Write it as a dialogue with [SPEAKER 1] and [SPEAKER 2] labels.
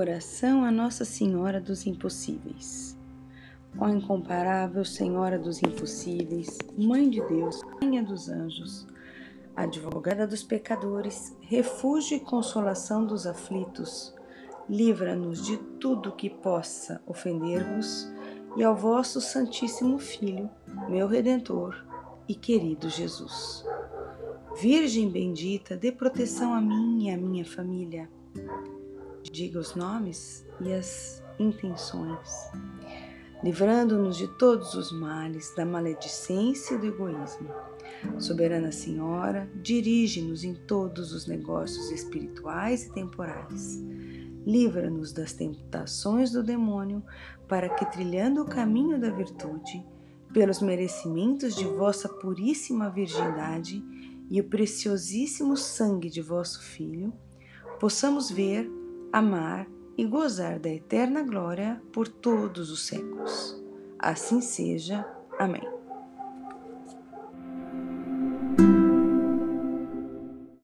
[SPEAKER 1] Oração a Nossa Senhora dos Impossíveis. Ó incomparável Senhora dos Impossíveis, Mãe de Deus, Rainha dos Anjos, advogada dos pecadores, refúgio e consolação dos aflitos, livra-nos de tudo que possa ofender-vos e ao vosso Santíssimo Filho, meu Redentor e querido Jesus. Virgem bendita, dê proteção a mim e à minha família diga os nomes e as intenções, livrando-nos de todos os males, da maledicência e do egoísmo. Soberana Senhora, dirige-nos em todos os negócios espirituais e temporais. Livra-nos das tentações do demônio, para que, trilhando o caminho da virtude, pelos merecimentos de vossa puríssima virgindade e o preciosíssimo sangue de vosso Filho, possamos ver amar e gozar da eterna glória por todos os séculos. Assim seja. Amém.